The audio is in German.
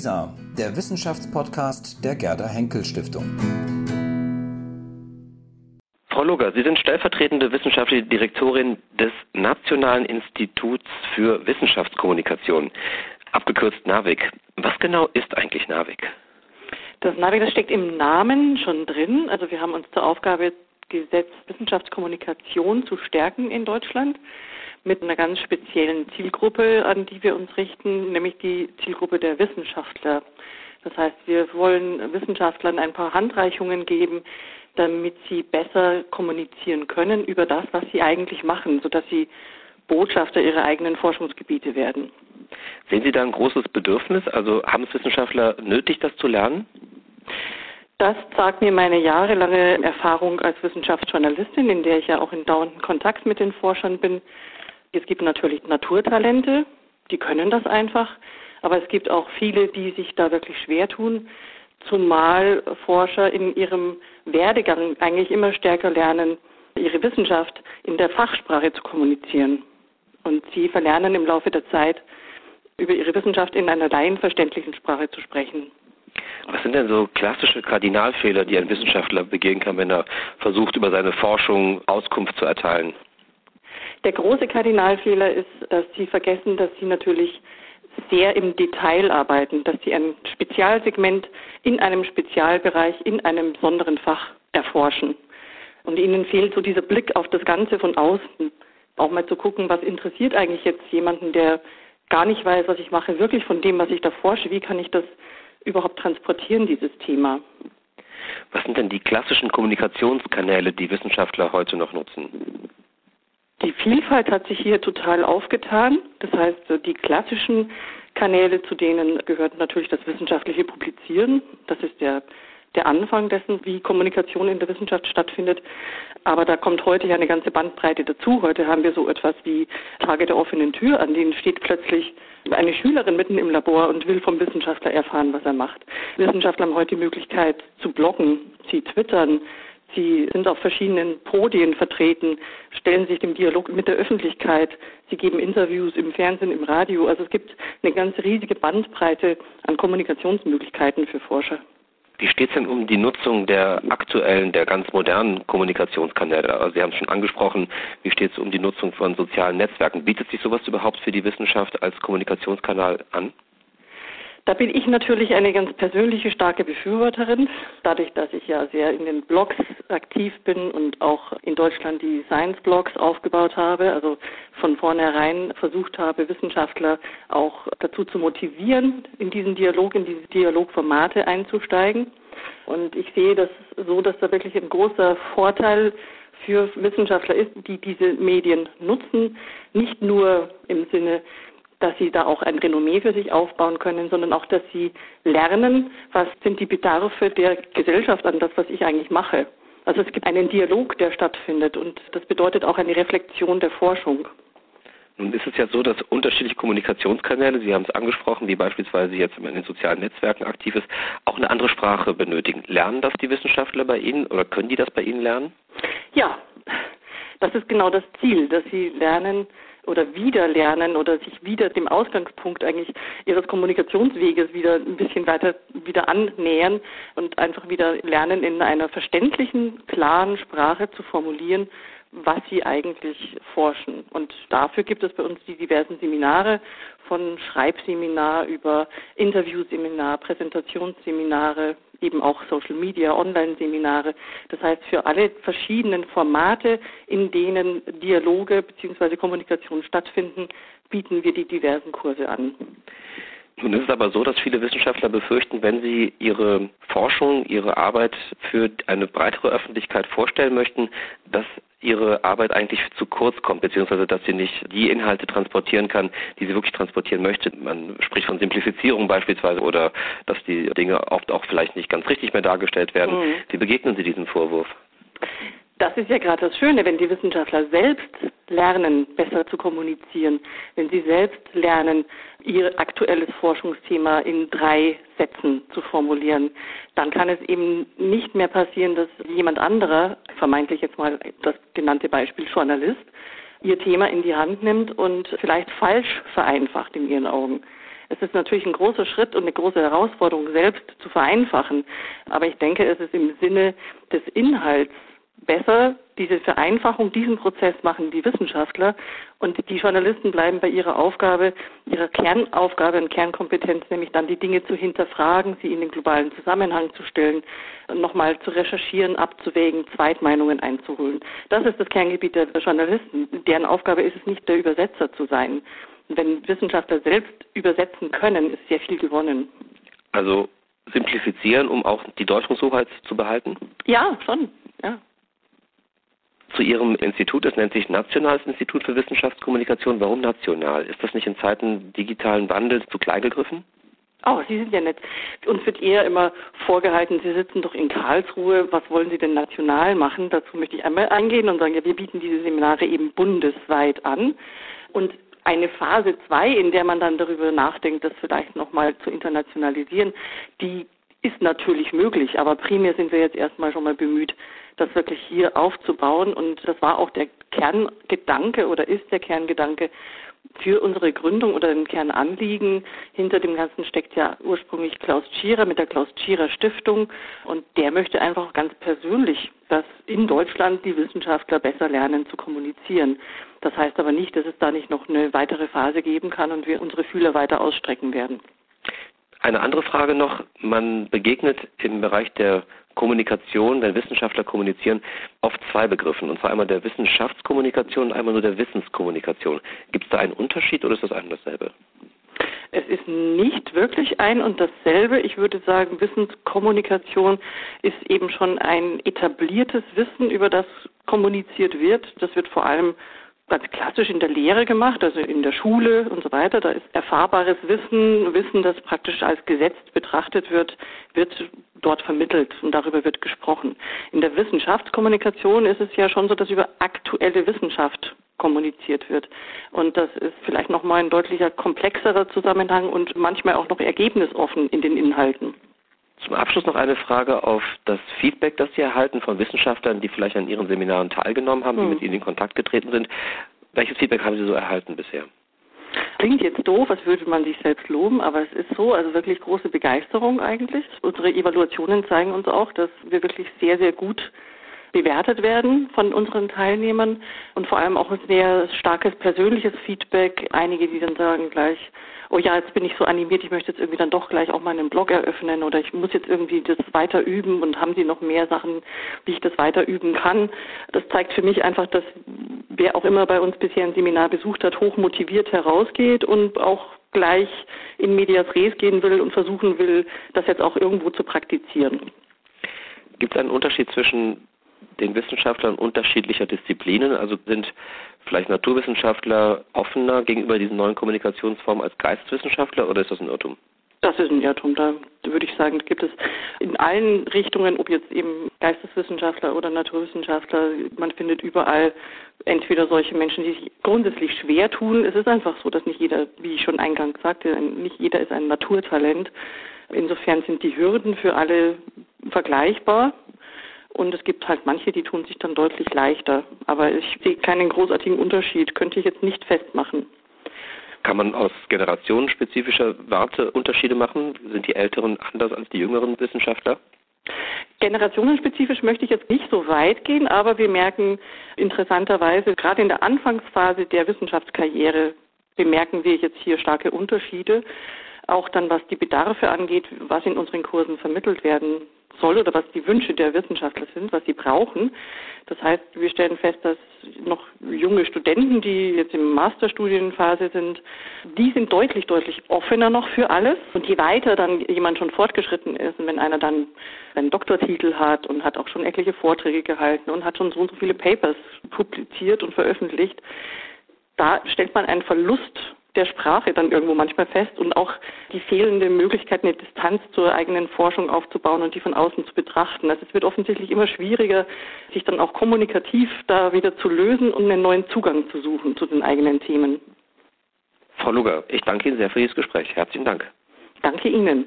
WISA, der Wissenschaftspodcast der Gerda Henkel Stiftung. Frau Lugger, Sie sind stellvertretende wissenschaftliche Direktorin des Nationalen Instituts für Wissenschaftskommunikation, abgekürzt NAVIC. Was genau ist eigentlich NAVIC? Das NAVIC, das steckt im Namen schon drin. Also wir haben uns zur Aufgabe gesetzt, Wissenschaftskommunikation zu stärken in Deutschland mit einer ganz speziellen Zielgruppe, an die wir uns richten, nämlich die Zielgruppe der Wissenschaftler. Das heißt, wir wollen Wissenschaftlern ein paar Handreichungen geben, damit sie besser kommunizieren können über das, was sie eigentlich machen, sodass sie Botschafter ihrer eigenen Forschungsgebiete werden. Sehen Sie da ein großes Bedürfnis? Also haben es Wissenschaftler nötig, das zu lernen? Das sagt mir meine jahrelange Erfahrung als Wissenschaftsjournalistin, in der ich ja auch in dauerndem Kontakt mit den Forschern bin. Es gibt natürlich Naturtalente, die können das einfach, aber es gibt auch viele, die sich da wirklich schwer tun, zumal Forscher in ihrem Werdegang eigentlich immer stärker lernen, ihre Wissenschaft in der Fachsprache zu kommunizieren. Und sie verlernen im Laufe der Zeit, über ihre Wissenschaft in einer laienverständlichen Sprache zu sprechen. Was sind denn so klassische Kardinalfehler, die ein Wissenschaftler begehen kann, wenn er versucht, über seine Forschung Auskunft zu erteilen? Der große Kardinalfehler ist, dass Sie vergessen, dass Sie natürlich sehr im Detail arbeiten, dass Sie ein Spezialsegment in einem Spezialbereich, in einem besonderen Fach erforschen. Und Ihnen fehlt so dieser Blick auf das Ganze von außen. Auch mal zu gucken, was interessiert eigentlich jetzt jemanden, der gar nicht weiß, was ich mache, wirklich von dem, was ich da forsche. Wie kann ich das überhaupt transportieren, dieses Thema? Was sind denn die klassischen Kommunikationskanäle, die Wissenschaftler heute noch nutzen? Die Vielfalt hat sich hier total aufgetan. Das heißt, die klassischen Kanäle, zu denen gehört natürlich das wissenschaftliche Publizieren. Das ist der, der Anfang dessen, wie Kommunikation in der Wissenschaft stattfindet. Aber da kommt heute ja eine ganze Bandbreite dazu. Heute haben wir so etwas wie Tage der offenen Tür, an denen steht plötzlich eine Schülerin mitten im Labor und will vom Wissenschaftler erfahren, was er macht. Wissenschaftler haben heute die Möglichkeit zu bloggen, sie twittern, Sie sind auf verschiedenen Podien vertreten, stellen sich dem Dialog mit der Öffentlichkeit. Sie geben Interviews im Fernsehen, im Radio. Also es gibt eine ganz riesige Bandbreite an Kommunikationsmöglichkeiten für Forscher. Wie steht es denn um die Nutzung der aktuellen, der ganz modernen Kommunikationskanäle? Also Sie haben es schon angesprochen, wie steht es um die Nutzung von sozialen Netzwerken? Bietet sich sowas überhaupt für die Wissenschaft als Kommunikationskanal an? Da bin ich natürlich eine ganz persönliche starke Befürworterin, dadurch, dass ich ja sehr in den Blogs aktiv bin und auch in Deutschland die Science-Blogs aufgebaut habe, also von vornherein versucht habe, Wissenschaftler auch dazu zu motivieren, in diesen Dialog, in diese Dialogformate einzusteigen. Und ich sehe das so, dass da wirklich ein großer Vorteil für Wissenschaftler ist, die diese Medien nutzen, nicht nur im Sinne dass sie da auch ein Renommee für sich aufbauen können, sondern auch, dass sie lernen, was sind die Bedarfe der Gesellschaft an das, was ich eigentlich mache. Also es gibt einen Dialog, der stattfindet und das bedeutet auch eine Reflexion der Forschung. Nun ist es ja so, dass unterschiedliche Kommunikationskanäle, Sie haben es angesprochen, wie beispielsweise jetzt in den sozialen Netzwerken aktiv ist, auch eine andere Sprache benötigen. Lernen das die Wissenschaftler bei Ihnen oder können die das bei Ihnen lernen? Ja, das ist genau das Ziel, dass sie lernen, oder wieder lernen oder sich wieder dem Ausgangspunkt eigentlich ihres Kommunikationsweges wieder ein bisschen weiter wieder annähern und einfach wieder lernen, in einer verständlichen, klaren Sprache zu formulieren, was sie eigentlich forschen. Und dafür gibt es bei uns die diversen Seminare von Schreibseminar über Interviewseminar, Präsentationsseminare, eben auch Social Media, Online-Seminare. Das heißt, für alle verschiedenen Formate, in denen Dialoge bzw. Kommunikation stattfinden, bieten wir die diversen Kurse an. Nun ist es aber so, dass viele Wissenschaftler befürchten, wenn sie ihre Forschung, ihre Arbeit für eine breitere Öffentlichkeit vorstellen möchten, dass ihre Arbeit eigentlich zu kurz kommt, beziehungsweise dass sie nicht die Inhalte transportieren kann, die sie wirklich transportieren möchte. Man spricht von Simplifizierung beispielsweise oder dass die Dinge oft auch vielleicht nicht ganz richtig mehr dargestellt werden. Mhm. Wie begegnen Sie diesem Vorwurf? Das ist ja gerade das Schöne, wenn die Wissenschaftler selbst lernen, besser zu kommunizieren, wenn sie selbst lernen, ihr aktuelles Forschungsthema in drei Sätzen zu formulieren, dann kann es eben nicht mehr passieren, dass jemand anderer, vermeintlich jetzt mal das genannte Beispiel Journalist, ihr Thema in die Hand nimmt und vielleicht falsch vereinfacht in ihren Augen. Es ist natürlich ein großer Schritt und eine große Herausforderung, selbst zu vereinfachen. Aber ich denke, es ist im Sinne des Inhalts besser, diese Vereinfachung, diesen Prozess machen die Wissenschaftler und die Journalisten bleiben bei ihrer Aufgabe, ihrer Kernaufgabe und Kernkompetenz, nämlich dann die Dinge zu hinterfragen, sie in den globalen Zusammenhang zu stellen, nochmal zu recherchieren, abzuwägen, Zweitmeinungen einzuholen. Das ist das Kerngebiet der Journalisten. Deren Aufgabe ist es nicht, der Übersetzer zu sein. Wenn Wissenschaftler selbst übersetzen können, ist sehr viel gewonnen. Also simplifizieren, um auch die Deutungshoheit zu behalten? Ja, schon. Ja zu Ihrem Institut. Es nennt sich Nationales Institut für Wissenschaftskommunikation. Warum national? Ist das nicht in Zeiten digitalen Wandels zu klein gegriffen? Oh, Sie sind ja nett. Uns wird eher immer vorgehalten, Sie sitzen doch in Karlsruhe, was wollen Sie denn national machen? Dazu möchte ich einmal eingehen und sagen, ja, wir bieten diese Seminare eben bundesweit an. Und eine Phase 2, in der man dann darüber nachdenkt, das vielleicht nochmal zu internationalisieren, die ist natürlich möglich, aber primär sind wir jetzt erstmal schon mal bemüht, das wirklich hier aufzubauen. Und das war auch der Kerngedanke oder ist der Kerngedanke für unsere Gründung oder ein Kernanliegen. Hinter dem Ganzen steckt ja ursprünglich Klaus Tschierer mit der Klaus Tschierer Stiftung und der möchte einfach ganz persönlich, dass in Deutschland die Wissenschaftler besser lernen zu kommunizieren. Das heißt aber nicht, dass es da nicht noch eine weitere Phase geben kann und wir unsere Fühler weiter ausstrecken werden. Eine andere Frage noch. Man begegnet im Bereich der Kommunikation, wenn Wissenschaftler kommunizieren, oft zwei Begriffen. Und zwar einmal der Wissenschaftskommunikation und einmal nur der Wissenskommunikation. Gibt es da einen Unterschied oder ist das ein und dasselbe? Es ist nicht wirklich ein und dasselbe. Ich würde sagen, Wissenskommunikation ist eben schon ein etabliertes Wissen, über das kommuniziert wird. Das wird vor allem ganz klassisch in der Lehre gemacht, also in der Schule und so weiter. Da ist erfahrbares Wissen, Wissen, das praktisch als Gesetz betrachtet wird, wird dort vermittelt und darüber wird gesprochen. In der Wissenschaftskommunikation ist es ja schon so, dass über aktuelle Wissenschaft kommuniziert wird. Und das ist vielleicht nochmal ein deutlicher komplexerer Zusammenhang und manchmal auch noch ergebnisoffen in den Inhalten. Zum Abschluss noch eine Frage auf das Feedback, das Sie erhalten von Wissenschaftlern, die vielleicht an Ihren Seminaren teilgenommen haben, die hm. mit Ihnen in Kontakt getreten sind. Welches Feedback haben Sie so erhalten bisher? Klingt jetzt doof, als würde man sich selbst loben, aber es ist so, also wirklich große Begeisterung eigentlich. Unsere Evaluationen zeigen uns auch, dass wir wirklich sehr, sehr gut bewertet werden von unseren Teilnehmern und vor allem auch ein sehr starkes persönliches Feedback. Einige, die dann sagen gleich, oh ja, jetzt bin ich so animiert, ich möchte jetzt irgendwie dann doch gleich auch meinen Blog eröffnen oder ich muss jetzt irgendwie das weiter üben und haben Sie noch mehr Sachen, wie ich das weiter üben kann. Das zeigt für mich einfach, dass wer auch immer bei uns bisher ein Seminar besucht hat, hoch motiviert herausgeht und auch gleich in Medias Res gehen will und versuchen will, das jetzt auch irgendwo zu praktizieren. Gibt es einen Unterschied zwischen den Wissenschaftlern unterschiedlicher Disziplinen? Also sind vielleicht Naturwissenschaftler offener gegenüber diesen neuen Kommunikationsformen als Geisteswissenschaftler oder ist das ein Irrtum? Das ist ein Irrtum. Da würde ich sagen, gibt es in allen Richtungen, ob jetzt eben Geisteswissenschaftler oder Naturwissenschaftler, man findet überall entweder solche Menschen, die sich grundsätzlich schwer tun. Es ist einfach so, dass nicht jeder, wie ich schon eingangs sagte, nicht jeder ist ein Naturtalent. Insofern sind die Hürden für alle vergleichbar. Und es gibt halt manche, die tun sich dann deutlich leichter. Aber ich sehe keinen großartigen Unterschied, könnte ich jetzt nicht festmachen. Kann man aus generationenspezifischer Warte Unterschiede machen? Sind die Älteren anders als die jüngeren Wissenschaftler? Generationenspezifisch möchte ich jetzt nicht so weit gehen, aber wir merken interessanterweise, gerade in der Anfangsphase der Wissenschaftskarriere, bemerken wir jetzt hier starke Unterschiede. Auch dann, was die Bedarfe angeht, was in unseren Kursen vermittelt werden soll oder was die Wünsche der Wissenschaftler sind, was sie brauchen. Das heißt, wir stellen fest, dass noch junge Studenten, die jetzt in Masterstudienphase sind, die sind deutlich, deutlich offener noch für alles. Und je weiter dann jemand schon fortgeschritten ist und wenn einer dann einen Doktortitel hat und hat auch schon etliche Vorträge gehalten und hat schon so und so viele Papers publiziert und veröffentlicht, da stellt man einen Verlust der Sprache dann irgendwo manchmal fest und auch die fehlende Möglichkeit, eine Distanz zur eigenen Forschung aufzubauen und die von außen zu betrachten. Also es wird offensichtlich immer schwieriger, sich dann auch kommunikativ da wieder zu lösen und einen neuen Zugang zu suchen zu den eigenen Themen. Frau Luger, ich danke Ihnen sehr für dieses Gespräch. Herzlichen Dank. Danke Ihnen.